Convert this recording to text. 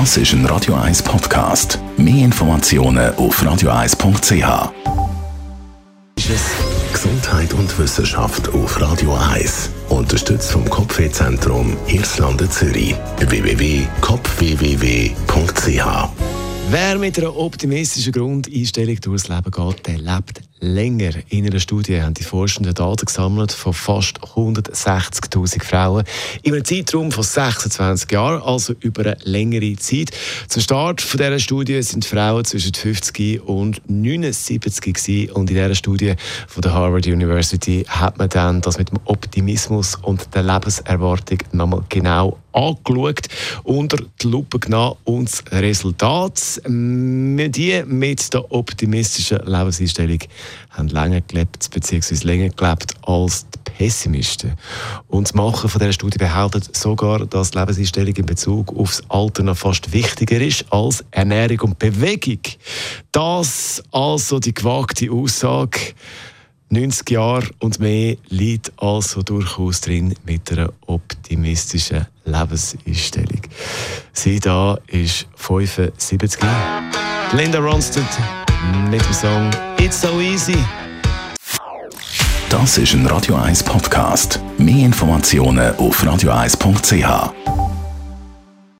Das ist ein Radio 1 Podcast. Mehr Informationen auf radio1.ch. Gesundheit und Wissenschaft auf Radio 1. Unterstützt vom Kopfwehzentrum Irlande Zürich. www.kopfwww.ch Wer mit einer optimistischen Grundeinstellung durchs Leben geht, der lebt länger. In einer Studie haben die Forschenden Daten gesammelt von fast 160.000 Frauen in einem Zeitraum von 26 Jahren, also über eine längere Zeit. Zum Start von dieser Studie sind Frauen zwischen 50 und 79 gewesen. und in dieser Studie von der Harvard University hat man dann das mit dem Optimismus und der Lebenserwartung nochmal genau angeschaut, unter die Lupe genommen und das Resultat, die mit der optimistischen Lebenseinstellung haben länger gelebt, bzw. länger gelebt als die Pessimisten. Und das Machen von dieser Studie behauptet sogar, dass die Lebenseinstellung in Bezug aufs Alter noch fast wichtiger ist als Ernährung und Bewegung. Das also die gewagte Aussage. 90 Jahre und mehr liegt also durchaus drin mit einer optimistischen Lebenseinstellung. Sie da ist 75. Linda Ronstadt mit dem Song It's So Easy. Das ist ein Radio 1 Podcast. Mehr Informationen auf radio1.ch.